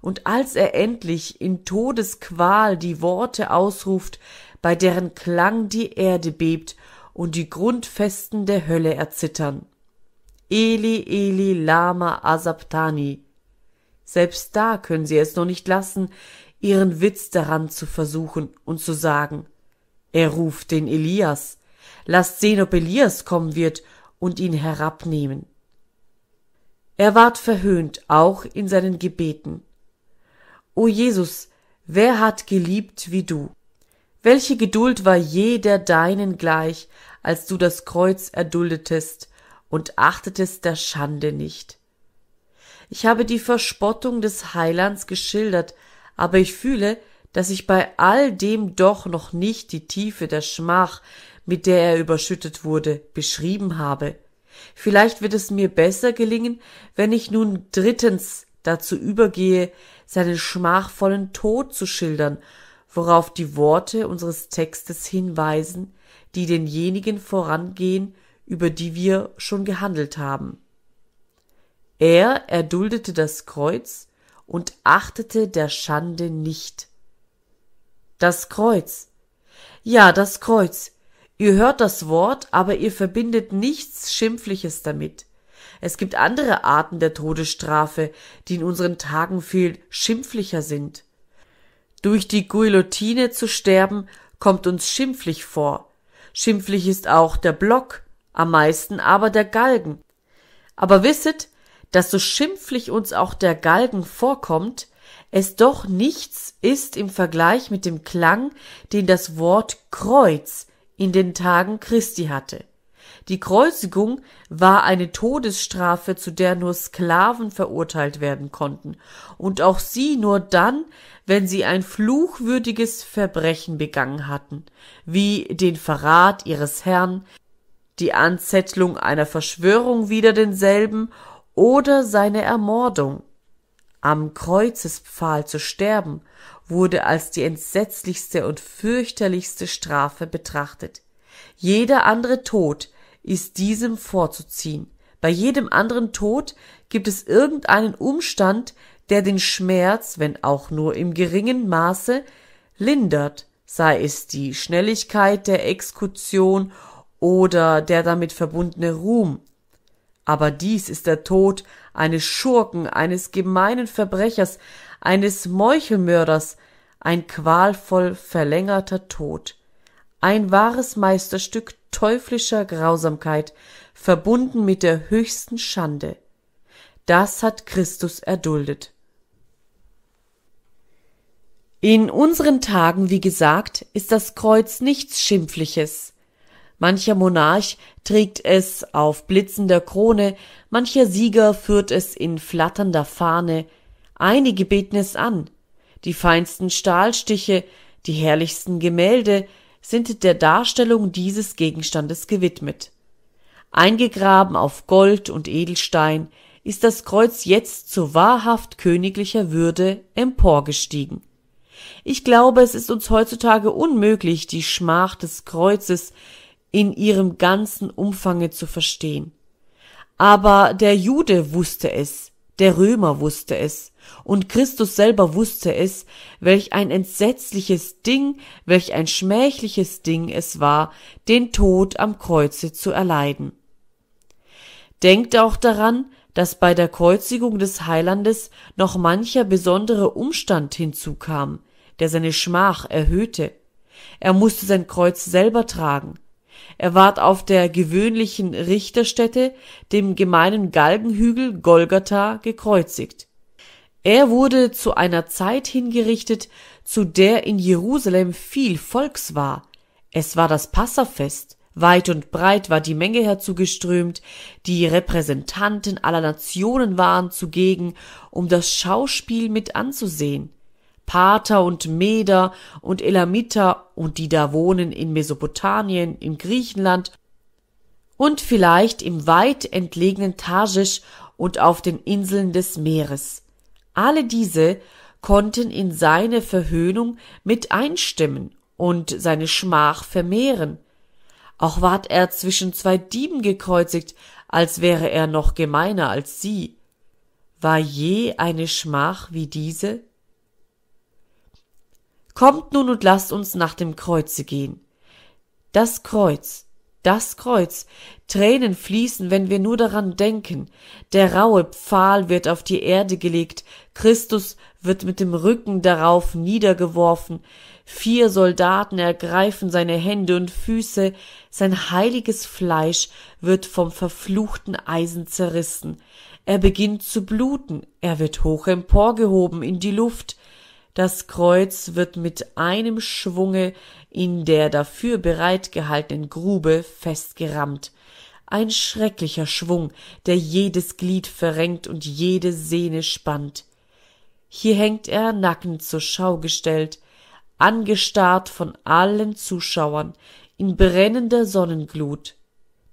Und als er endlich in Todesqual die Worte ausruft, bei deren Klang die Erde bebt und die Grundfesten der Hölle erzittern, Eli, Eli, Lama Asabtani. Selbst da können sie es noch nicht lassen, ihren Witz daran zu versuchen und zu sagen, er ruft den Elias. Lasst sehen, ob Elias kommen wird und ihn herabnehmen. Er ward verhöhnt, auch in seinen Gebeten. O Jesus, wer hat geliebt wie du? Welche Geduld war je der deinen gleich, als du das Kreuz erduldetest und achtetest der Schande nicht. Ich habe die Verspottung des Heilands geschildert, aber ich fühle, dass ich bei all dem doch noch nicht die Tiefe der Schmach, mit der er überschüttet wurde, beschrieben habe. Vielleicht wird es mir besser gelingen, wenn ich nun drittens dazu übergehe, seinen schmachvollen Tod zu schildern, worauf die Worte unseres Textes hinweisen, die denjenigen vorangehen, über die wir schon gehandelt haben. Er erduldete das Kreuz und achtete der Schande nicht. Das Kreuz. Ja, das Kreuz. Ihr hört das Wort, aber ihr verbindet nichts Schimpfliches damit. Es gibt andere Arten der Todesstrafe, die in unseren Tagen viel schimpflicher sind. Durch die Guillotine zu sterben, kommt uns schimpflich vor. Schimpflich ist auch der Block, am meisten aber der Galgen. Aber wisset, dass so schimpflich uns auch der Galgen vorkommt, es doch nichts ist im Vergleich mit dem Klang, den das Wort Kreuz in den Tagen Christi hatte. Die Kreuzigung war eine Todesstrafe, zu der nur Sklaven verurteilt werden konnten, und auch sie nur dann, wenn sie ein fluchwürdiges Verbrechen begangen hatten, wie den Verrat ihres Herrn, die Anzettlung einer Verschwörung wider denselben oder seine Ermordung. Am Kreuzespfahl zu sterben wurde als die entsetzlichste und fürchterlichste Strafe betrachtet. Jeder andere Tod ist diesem vorzuziehen. Bei jedem anderen Tod gibt es irgendeinen Umstand, der den Schmerz, wenn auch nur im geringen Maße, lindert, sei es die Schnelligkeit der Exekution oder der damit verbundene Ruhm. Aber dies ist der Tod eines Schurken, eines gemeinen Verbrechers, eines Meuchelmörders, ein qualvoll verlängerter Tod, ein wahres Meisterstück teuflischer Grausamkeit, verbunden mit der höchsten Schande. Das hat Christus erduldet. In unseren Tagen, wie gesagt, ist das Kreuz nichts Schimpfliches. Mancher Monarch trägt es auf blitzender Krone, mancher Sieger führt es in flatternder Fahne, einige beten es an. Die feinsten Stahlstiche, die herrlichsten Gemälde, sind der Darstellung dieses Gegenstandes gewidmet. Eingegraben auf Gold und Edelstein ist das Kreuz jetzt zu wahrhaft königlicher Würde emporgestiegen. Ich glaube, es ist uns heutzutage unmöglich, die Schmach des Kreuzes in ihrem ganzen Umfange zu verstehen. Aber der Jude wusste es, der Römer wusste es, und Christus selber wusste es, welch ein entsetzliches Ding, welch ein schmähliches Ding es war, den Tod am Kreuze zu erleiden. Denkt auch daran, dass bei der Kreuzigung des Heilandes noch mancher besondere Umstand hinzukam, der seine Schmach erhöhte. Er musste sein Kreuz selber tragen. Er ward auf der gewöhnlichen Richterstätte, dem gemeinen Galgenhügel Golgatha, gekreuzigt. Er wurde zu einer Zeit hingerichtet, zu der in Jerusalem viel Volks war. Es war das Passafest. Weit und breit war die Menge herzugeströmt, die Repräsentanten aller Nationen waren zugegen, um das Schauspiel mit anzusehen. Pater und Meder und Elamiter und die da wohnen in Mesopotamien, in Griechenland und vielleicht im weit entlegenen Tarschisch und auf den Inseln des Meeres. Alle diese konnten in seine Verhöhnung mit einstimmen und seine Schmach vermehren. Auch ward er zwischen zwei Dieben gekreuzigt, als wäre er noch gemeiner als sie. War je eine Schmach wie diese? Kommt nun und lasst uns nach dem Kreuze gehen. Das Kreuz, das Kreuz, Tränen fließen, wenn wir nur daran denken. Der raue Pfahl wird auf die Erde gelegt, Christus wird mit dem Rücken darauf niedergeworfen, vier Soldaten ergreifen seine Hände und Füße, sein heiliges Fleisch wird vom verfluchten Eisen zerrissen, er beginnt zu bluten, er wird hoch emporgehoben in die Luft, das Kreuz wird mit einem Schwunge in der dafür bereitgehaltenen Grube festgerammt. Ein schrecklicher Schwung, der jedes Glied verrenkt und jede Sehne spannt. Hier hängt er nackend zur Schau gestellt, angestarrt von allen Zuschauern, in brennender Sonnenglut.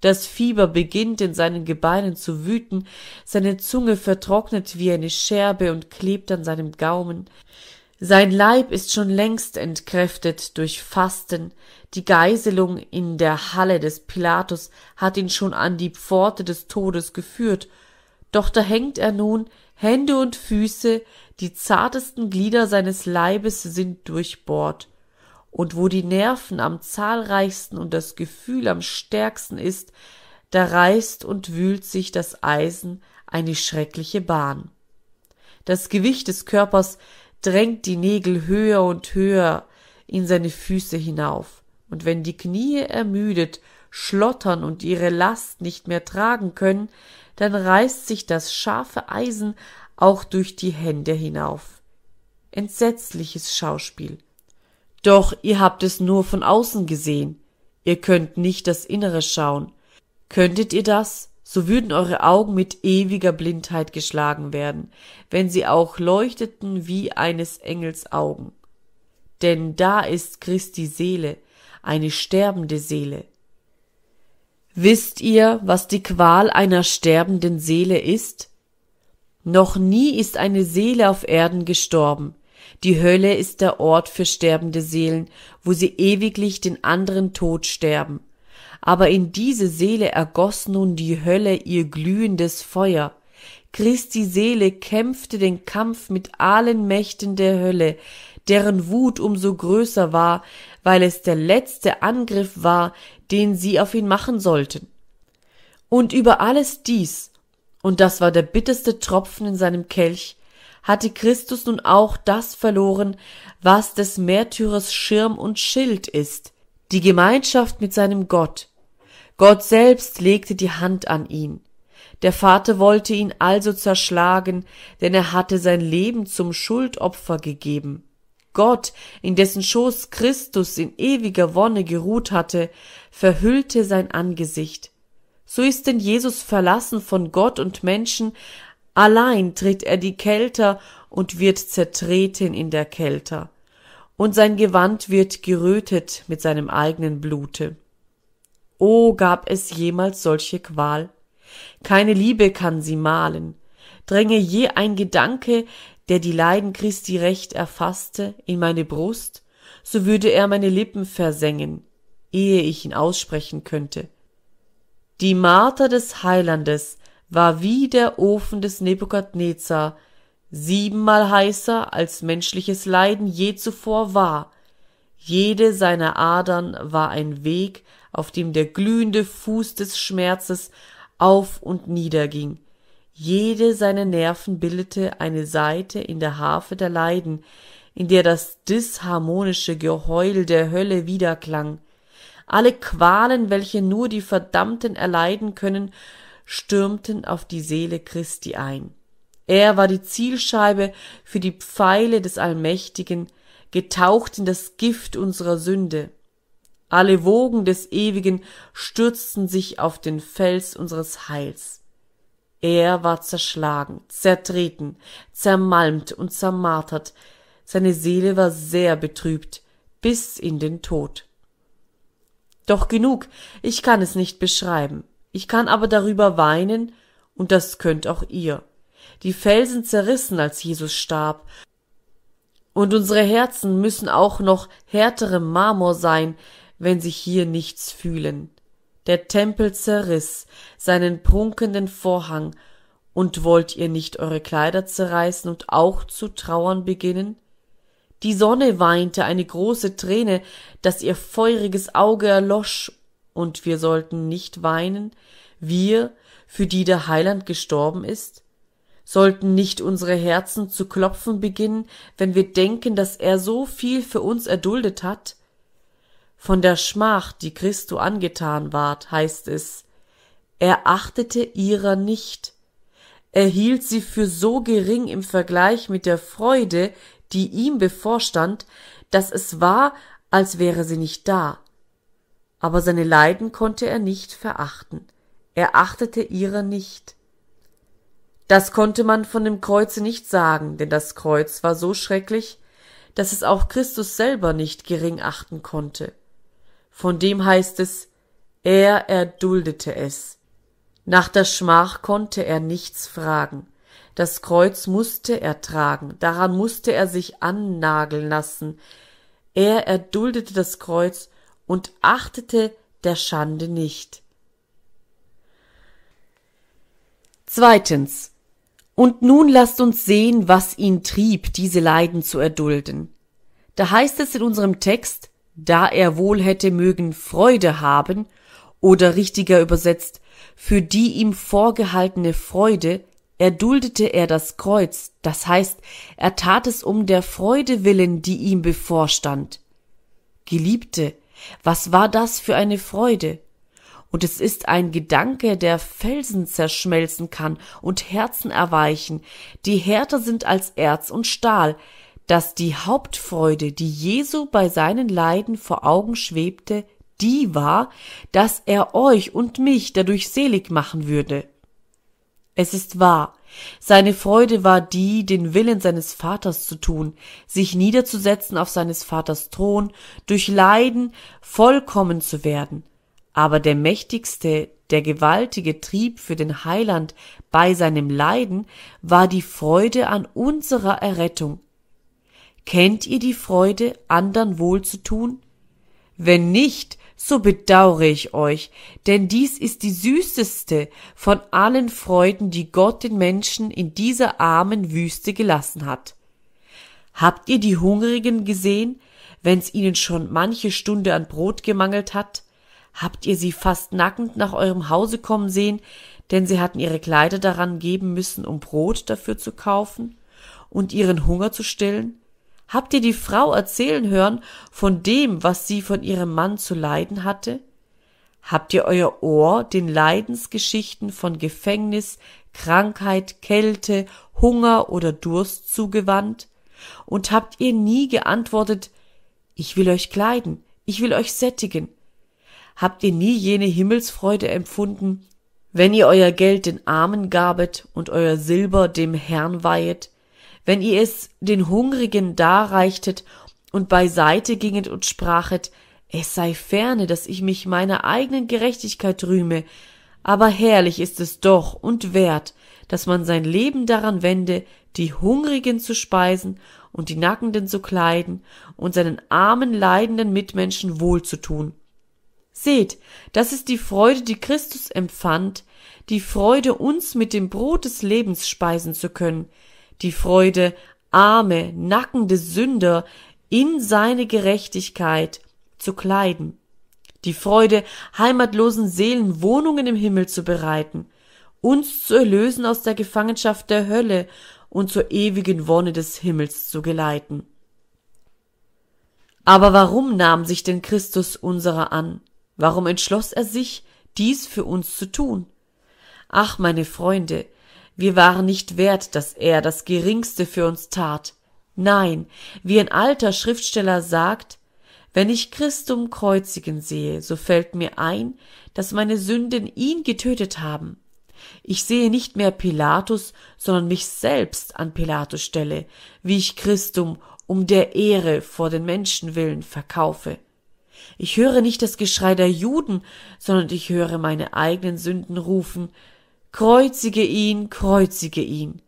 Das Fieber beginnt in seinen Gebeinen zu wüten, seine Zunge vertrocknet wie eine Scherbe und klebt an seinem Gaumen, sein Leib ist schon längst entkräftet durch Fasten, die Geiselung in der Halle des Pilatus hat ihn schon an die Pforte des Todes geführt, doch da hängt er nun, Hände und Füße, die zartesten Glieder seines Leibes sind durchbohrt, und wo die Nerven am zahlreichsten und das Gefühl am stärksten ist, da reißt und wühlt sich das Eisen eine schreckliche Bahn. Das Gewicht des Körpers drängt die Nägel höher und höher in seine Füße hinauf, und wenn die Knie ermüdet schlottern und ihre Last nicht mehr tragen können, dann reißt sich das scharfe Eisen auch durch die Hände hinauf. Entsetzliches Schauspiel. Doch ihr habt es nur von außen gesehen, ihr könnt nicht das Innere schauen. Könntet ihr das, so würden eure Augen mit ewiger Blindheit geschlagen werden, wenn sie auch leuchteten wie eines Engels Augen. Denn da ist Christi Seele, eine sterbende Seele. Wisst ihr, was die Qual einer sterbenden Seele ist? Noch nie ist eine Seele auf Erden gestorben. Die Hölle ist der Ort für sterbende Seelen, wo sie ewiglich den anderen Tod sterben. Aber in diese Seele ergoss nun die Hölle ihr glühendes Feuer. Christi Seele kämpfte den Kampf mit allen Mächten der Hölle, deren Wut umso größer war, weil es der letzte Angriff war, den sie auf ihn machen sollten. Und über alles dies, und das war der bitterste Tropfen in seinem Kelch, hatte Christus nun auch das verloren, was des Märtyrers Schirm und Schild ist, die Gemeinschaft mit seinem Gott. Gott selbst legte die Hand an ihn. Der Vater wollte ihn also zerschlagen, denn er hatte sein Leben zum Schuldopfer gegeben. Gott, in dessen Schoß Christus in ewiger Wonne geruht hatte, verhüllte sein Angesicht. So ist denn Jesus verlassen von Gott und Menschen, allein tritt er die Kelter und wird zertreten in der Kelter, und sein Gewand wird gerötet mit seinem eigenen Blute. O gab es jemals solche Qual? Keine Liebe kann sie malen. Dränge je ein Gedanke, der die Leiden Christi recht erfasste, in meine Brust, so würde er meine Lippen versengen, ehe ich ihn aussprechen könnte. Die Marter des Heilandes war wie der Ofen des Nebukadnezar, siebenmal heißer als menschliches Leiden je zuvor war. Jede seiner Adern war ein Weg, auf dem der glühende Fuß des Schmerzes auf und nieder ging, jede seiner Nerven bildete eine Saite in der Harfe der Leiden, in der das disharmonische Geheul der Hölle widerklang. Alle Qualen, welche nur die Verdammten erleiden können, stürmten auf die Seele Christi ein. Er war die Zielscheibe für die Pfeile des Allmächtigen, getaucht in das Gift unserer Sünde. Alle Wogen des Ewigen stürzten sich auf den Fels unseres Heils. Er war zerschlagen, zertreten, zermalmt und zermartert, seine Seele war sehr betrübt, bis in den Tod. Doch genug, ich kann es nicht beschreiben, ich kann aber darüber weinen, und das könnt auch ihr. Die Felsen zerrissen, als Jesus starb, und unsere Herzen müssen auch noch härterem Marmor sein, wenn sie hier nichts fühlen. Der Tempel zerriß seinen prunkenden Vorhang, und wollt ihr nicht eure Kleider zerreißen und auch zu trauern beginnen? Die Sonne weinte eine große Träne, dass ihr feuriges Auge erlosch, und wir sollten nicht weinen, wir, für die der Heiland gestorben ist? Sollten nicht unsere Herzen zu klopfen beginnen, wenn wir denken, dass er so viel für uns erduldet hat? Von der Schmach, die Christo angetan ward, heißt es, er achtete ihrer nicht. Er hielt sie für so gering im Vergleich mit der Freude, die ihm bevorstand, dass es war, als wäre sie nicht da. Aber seine Leiden konnte er nicht verachten. Er achtete ihrer nicht. Das konnte man von dem Kreuze nicht sagen, denn das Kreuz war so schrecklich, dass es auch Christus selber nicht gering achten konnte. Von dem heißt es, er erduldete es. Nach der Schmach konnte er nichts fragen. Das Kreuz musste er tragen, daran musste er sich annageln lassen. Er erduldete das Kreuz und achtete der Schande nicht. Zweitens. Und nun lasst uns sehen, was ihn trieb, diese Leiden zu erdulden. Da heißt es in unserem Text, da er wohl hätte mögen Freude haben, oder richtiger übersetzt, für die ihm vorgehaltene Freude, erduldete er das Kreuz, das heißt, er tat es um der Freude willen, die ihm bevorstand. Geliebte, was war das für eine Freude? Und es ist ein Gedanke, der Felsen zerschmelzen kann und Herzen erweichen, die härter sind als Erz und Stahl, dass die Hauptfreude, die Jesu bei seinen Leiden vor Augen schwebte, die war, dass er euch und mich dadurch selig machen würde. Es ist wahr, seine Freude war die, den Willen seines Vaters zu tun, sich niederzusetzen auf seines Vaters Thron, durch Leiden vollkommen zu werden. Aber der mächtigste, der gewaltige Trieb für den Heiland bei seinem Leiden war die Freude an unserer Errettung. Kennt ihr die Freude, andern wohl zu tun? Wenn nicht, so bedaure ich euch, denn dies ist die süßeste von allen Freuden, die Gott den Menschen in dieser armen Wüste gelassen hat. Habt ihr die Hungrigen gesehen, wenn's ihnen schon manche Stunde an Brot gemangelt hat? Habt ihr sie fast nackend nach eurem Hause kommen sehen, denn sie hatten ihre Kleider daran geben müssen, um Brot dafür zu kaufen und ihren Hunger zu stillen? Habt ihr die Frau erzählen hören von dem, was sie von ihrem Mann zu leiden hatte? Habt ihr euer Ohr den Leidensgeschichten von Gefängnis, Krankheit, Kälte, Hunger oder Durst zugewandt? Und habt ihr nie geantwortet, ich will euch kleiden, ich will euch sättigen? Habt ihr nie jene Himmelsfreude empfunden, wenn ihr euer Geld den Armen gabet und euer Silber dem Herrn weihet? wenn ihr es den Hungrigen darreichtet und beiseite ginget und sprachet, es sei ferne, dass ich mich meiner eigenen Gerechtigkeit rühme, aber herrlich ist es doch und wert, dass man sein Leben daran wende, die Hungrigen zu speisen und die Nackenden zu kleiden und seinen armen, leidenden Mitmenschen wohlzutun. Seht, das ist die Freude, die Christus empfand, die Freude, uns mit dem Brot des Lebens speisen zu können, die Freude, arme, nackende Sünder in seine Gerechtigkeit zu kleiden, die Freude, heimatlosen Seelen Wohnungen im Himmel zu bereiten, uns zu erlösen aus der Gefangenschaft der Hölle und zur ewigen Wonne des Himmels zu geleiten. Aber warum nahm sich denn Christus unserer an? Warum entschloss er sich, dies für uns zu tun? Ach, meine Freunde, wir waren nicht wert, dass er das Geringste für uns tat. Nein, wie ein alter Schriftsteller sagt, wenn ich Christum kreuzigen sehe, so fällt mir ein, dass meine Sünden ihn getötet haben. Ich sehe nicht mehr Pilatus, sondern mich selbst an Pilatus stelle, wie ich Christum um der Ehre vor den Menschen willen verkaufe. Ich höre nicht das Geschrei der Juden, sondern ich höre meine eigenen Sünden rufen, Kreuzige ihn, kreuzige ihn.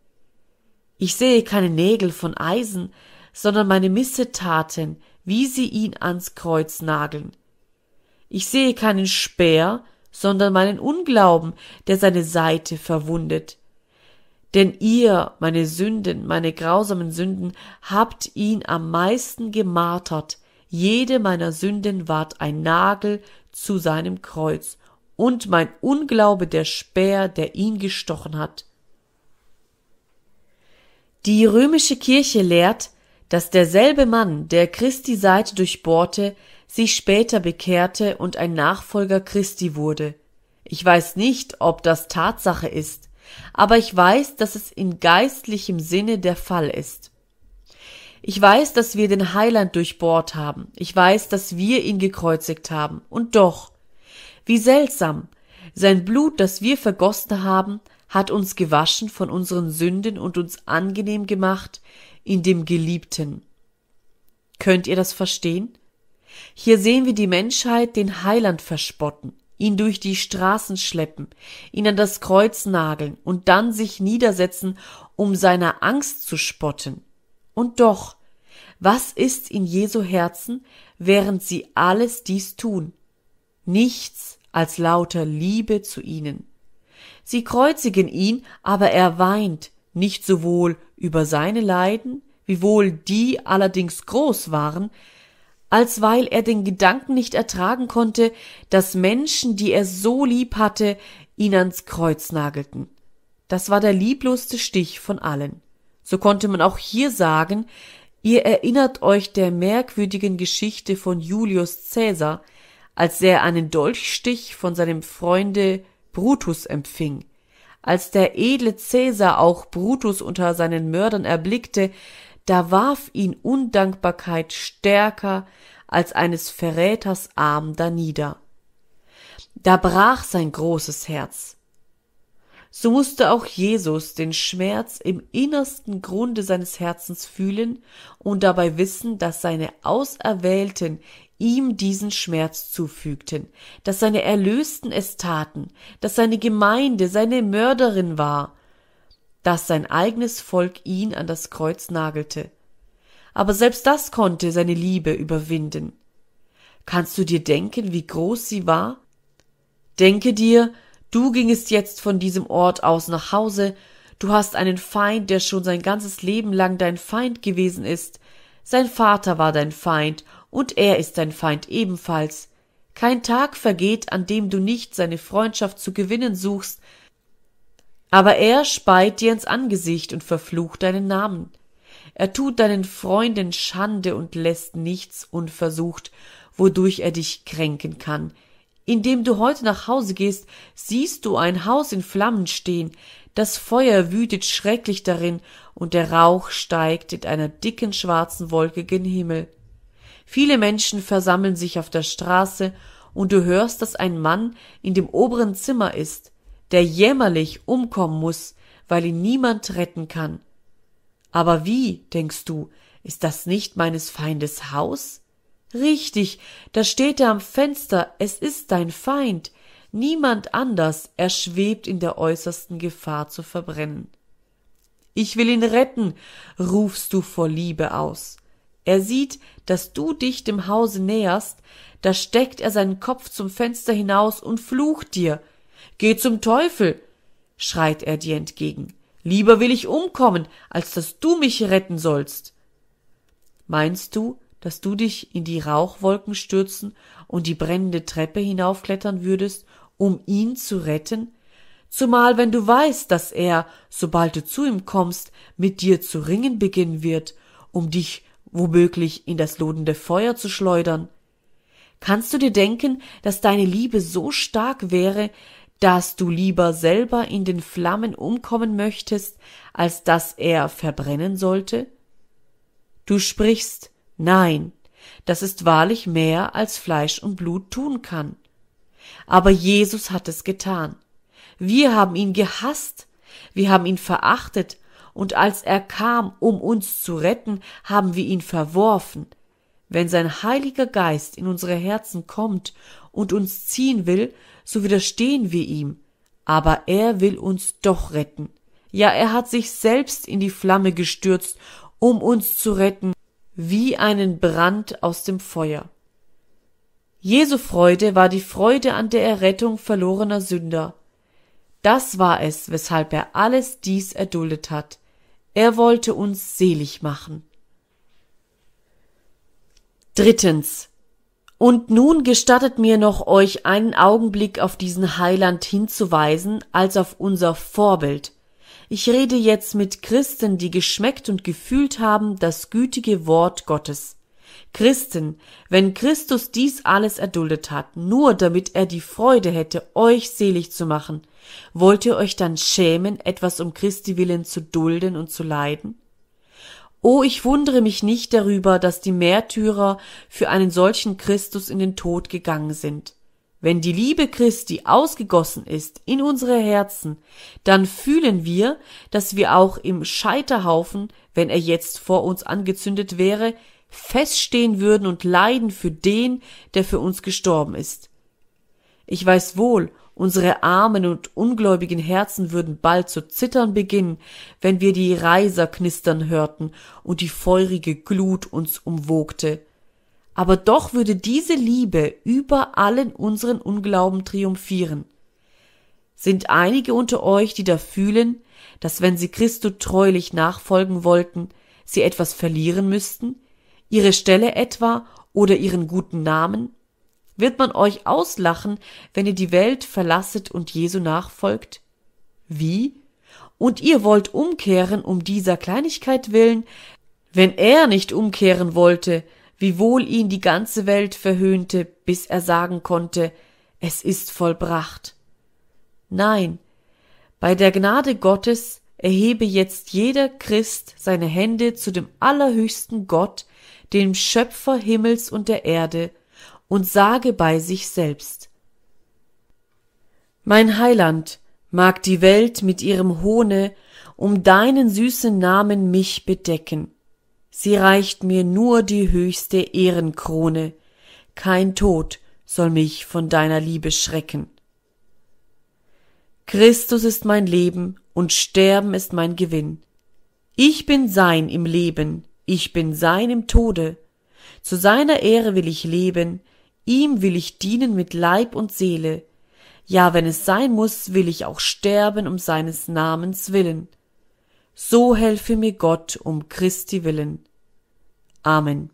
Ich sehe keine Nägel von Eisen, sondern meine Missetaten, wie sie ihn ans Kreuz nageln. Ich sehe keinen Speer, sondern meinen Unglauben, der seine Seite verwundet. Denn ihr, meine Sünden, meine grausamen Sünden, habt ihn am meisten gemartert, jede meiner Sünden ward ein Nagel zu seinem Kreuz, und mein Unglaube der Speer, der ihn gestochen hat. Die römische Kirche lehrt, dass derselbe Mann, der Christi Seite durchbohrte, sich später bekehrte und ein Nachfolger Christi wurde. Ich weiß nicht, ob das Tatsache ist, aber ich weiß, dass es in geistlichem Sinne der Fall ist. Ich weiß, dass wir den Heiland durchbohrt haben. Ich weiß, dass wir ihn gekreuzigt haben. Und doch, wie seltsam. Sein Blut, das wir vergossen haben, hat uns gewaschen von unseren Sünden und uns angenehm gemacht in dem Geliebten. Könnt ihr das verstehen? Hier sehen wir die Menschheit den Heiland verspotten, ihn durch die Straßen schleppen, ihn an das Kreuz nageln und dann sich niedersetzen, um seiner Angst zu spotten. Und doch, was ist in Jesu Herzen, während sie alles dies tun? Nichts als lauter Liebe zu ihnen. Sie kreuzigen ihn, aber er weint nicht sowohl über seine Leiden, wiewohl die allerdings groß waren, als weil er den Gedanken nicht ertragen konnte, dass Menschen, die er so lieb hatte, ihn ans Kreuz nagelten. Das war der liebloste Stich von allen. So konnte man auch hier sagen, ihr erinnert euch der merkwürdigen Geschichte von Julius Cäsar, als er einen Dolchstich von seinem Freunde Brutus empfing. Als der edle Cäsar auch Brutus unter seinen Mördern erblickte, da warf ihn Undankbarkeit stärker als eines Verräters Arm danieder. Da brach sein großes Herz. So musste auch Jesus den Schmerz im innersten Grunde seines Herzens fühlen und dabei wissen, dass seine Auserwählten ihm diesen Schmerz zufügten, dass seine Erlösten es taten, dass seine Gemeinde seine Mörderin war, dass sein eigenes Volk ihn an das Kreuz nagelte. Aber selbst das konnte seine Liebe überwinden. Kannst du dir denken, wie groß sie war? Denke dir, du gingest jetzt von diesem Ort aus nach Hause, du hast einen Feind, der schon sein ganzes Leben lang dein Feind gewesen ist, sein Vater war dein Feind, und er ist dein Feind ebenfalls. Kein Tag vergeht, an dem du nicht seine Freundschaft zu gewinnen suchst, aber er speit dir ins Angesicht und verflucht deinen Namen. Er tut deinen Freunden Schande und lässt nichts unversucht, wodurch er dich kränken kann. Indem du heute nach Hause gehst, siehst du ein Haus in Flammen stehen, das Feuer wütet schrecklich darin, und der Rauch steigt in einer dicken schwarzen Wolke gen Himmel. Viele Menschen versammeln sich auf der Straße, und du hörst, dass ein Mann in dem oberen Zimmer ist, der jämmerlich umkommen muss, weil ihn niemand retten kann. Aber wie, denkst du, ist das nicht meines Feindes Haus? Richtig, da steht er am Fenster, es ist dein Feind, niemand anders, er schwebt in der äußersten Gefahr zu verbrennen. Ich will ihn retten, rufst du vor Liebe aus. Er sieht, dass du dich dem Hause näherst, da steckt er seinen Kopf zum Fenster hinaus und flucht dir. Geh zum Teufel, schreit er dir entgegen. Lieber will ich umkommen, als dass du mich retten sollst. Meinst du, dass du dich in die Rauchwolken stürzen und die brennende Treppe hinaufklettern würdest, um ihn zu retten? Zumal wenn du weißt, dass er, sobald du zu ihm kommst, mit dir zu ringen beginnen wird, um dich womöglich in das lodende Feuer zu schleudern. Kannst du dir denken, dass deine Liebe so stark wäre, dass du lieber selber in den Flammen umkommen möchtest, als dass er verbrennen sollte? Du sprichst, nein, das ist wahrlich mehr, als Fleisch und Blut tun kann. Aber Jesus hat es getan. Wir haben ihn gehasst, wir haben ihn verachtet, und als er kam, um uns zu retten, haben wir ihn verworfen. Wenn sein Heiliger Geist in unsere Herzen kommt und uns ziehen will, so widerstehen wir ihm, aber er will uns doch retten. Ja, er hat sich selbst in die Flamme gestürzt, um uns zu retten, wie einen Brand aus dem Feuer. Jesu Freude war die Freude an der Errettung verlorener Sünder. Das war es, weshalb er alles dies erduldet hat. Er wollte uns selig machen. Drittens. Und nun gestattet mir noch euch einen Augenblick auf diesen Heiland hinzuweisen als auf unser Vorbild. Ich rede jetzt mit Christen, die geschmeckt und gefühlt haben das gütige Wort Gottes. Christen, wenn Christus dies alles erduldet hat, nur damit er die Freude hätte, euch selig zu machen, wollt ihr euch dann schämen, etwas um Christi willen zu dulden und zu leiden? Oh, ich wundere mich nicht darüber, dass die Märtyrer für einen solchen Christus in den Tod gegangen sind. Wenn die Liebe Christi ausgegossen ist in unsere Herzen, dann fühlen wir, dass wir auch im Scheiterhaufen, wenn er jetzt vor uns angezündet wäre, feststehen würden und leiden für den, der für uns gestorben ist. Ich weiß wohl, unsere armen und ungläubigen Herzen würden bald zu zittern beginnen, wenn wir die Reiser knistern hörten und die feurige Glut uns umwogte. Aber doch würde diese Liebe über allen unseren Unglauben triumphieren. Sind einige unter euch, die da fühlen, dass wenn sie Christo treulich nachfolgen wollten, sie etwas verlieren müssten, ihre Stelle etwa oder ihren guten Namen? Wird man euch auslachen, wenn ihr die Welt verlasset und Jesu nachfolgt? Wie? Und ihr wollt umkehren um dieser Kleinigkeit willen? Wenn er nicht umkehren wollte, wiewohl ihn die ganze Welt verhöhnte, bis er sagen konnte, es ist vollbracht. Nein, bei der Gnade Gottes erhebe jetzt jeder Christ seine Hände zu dem allerhöchsten Gott, dem Schöpfer Himmels und der Erde, und sage bei sich selbst Mein Heiland, mag die Welt mit ihrem Hohne um deinen süßen Namen mich bedecken. Sie reicht mir nur die höchste Ehrenkrone, kein Tod soll mich von deiner Liebe schrecken. Christus ist mein Leben und Sterben ist mein Gewinn. Ich bin sein im Leben, ich bin sein im Tode. Zu seiner Ehre will ich leben, ihm will ich dienen mit Leib und Seele. Ja, wenn es sein muss, will ich auch sterben um seines Namens willen. So helfe mir Gott um Christi willen. Amen.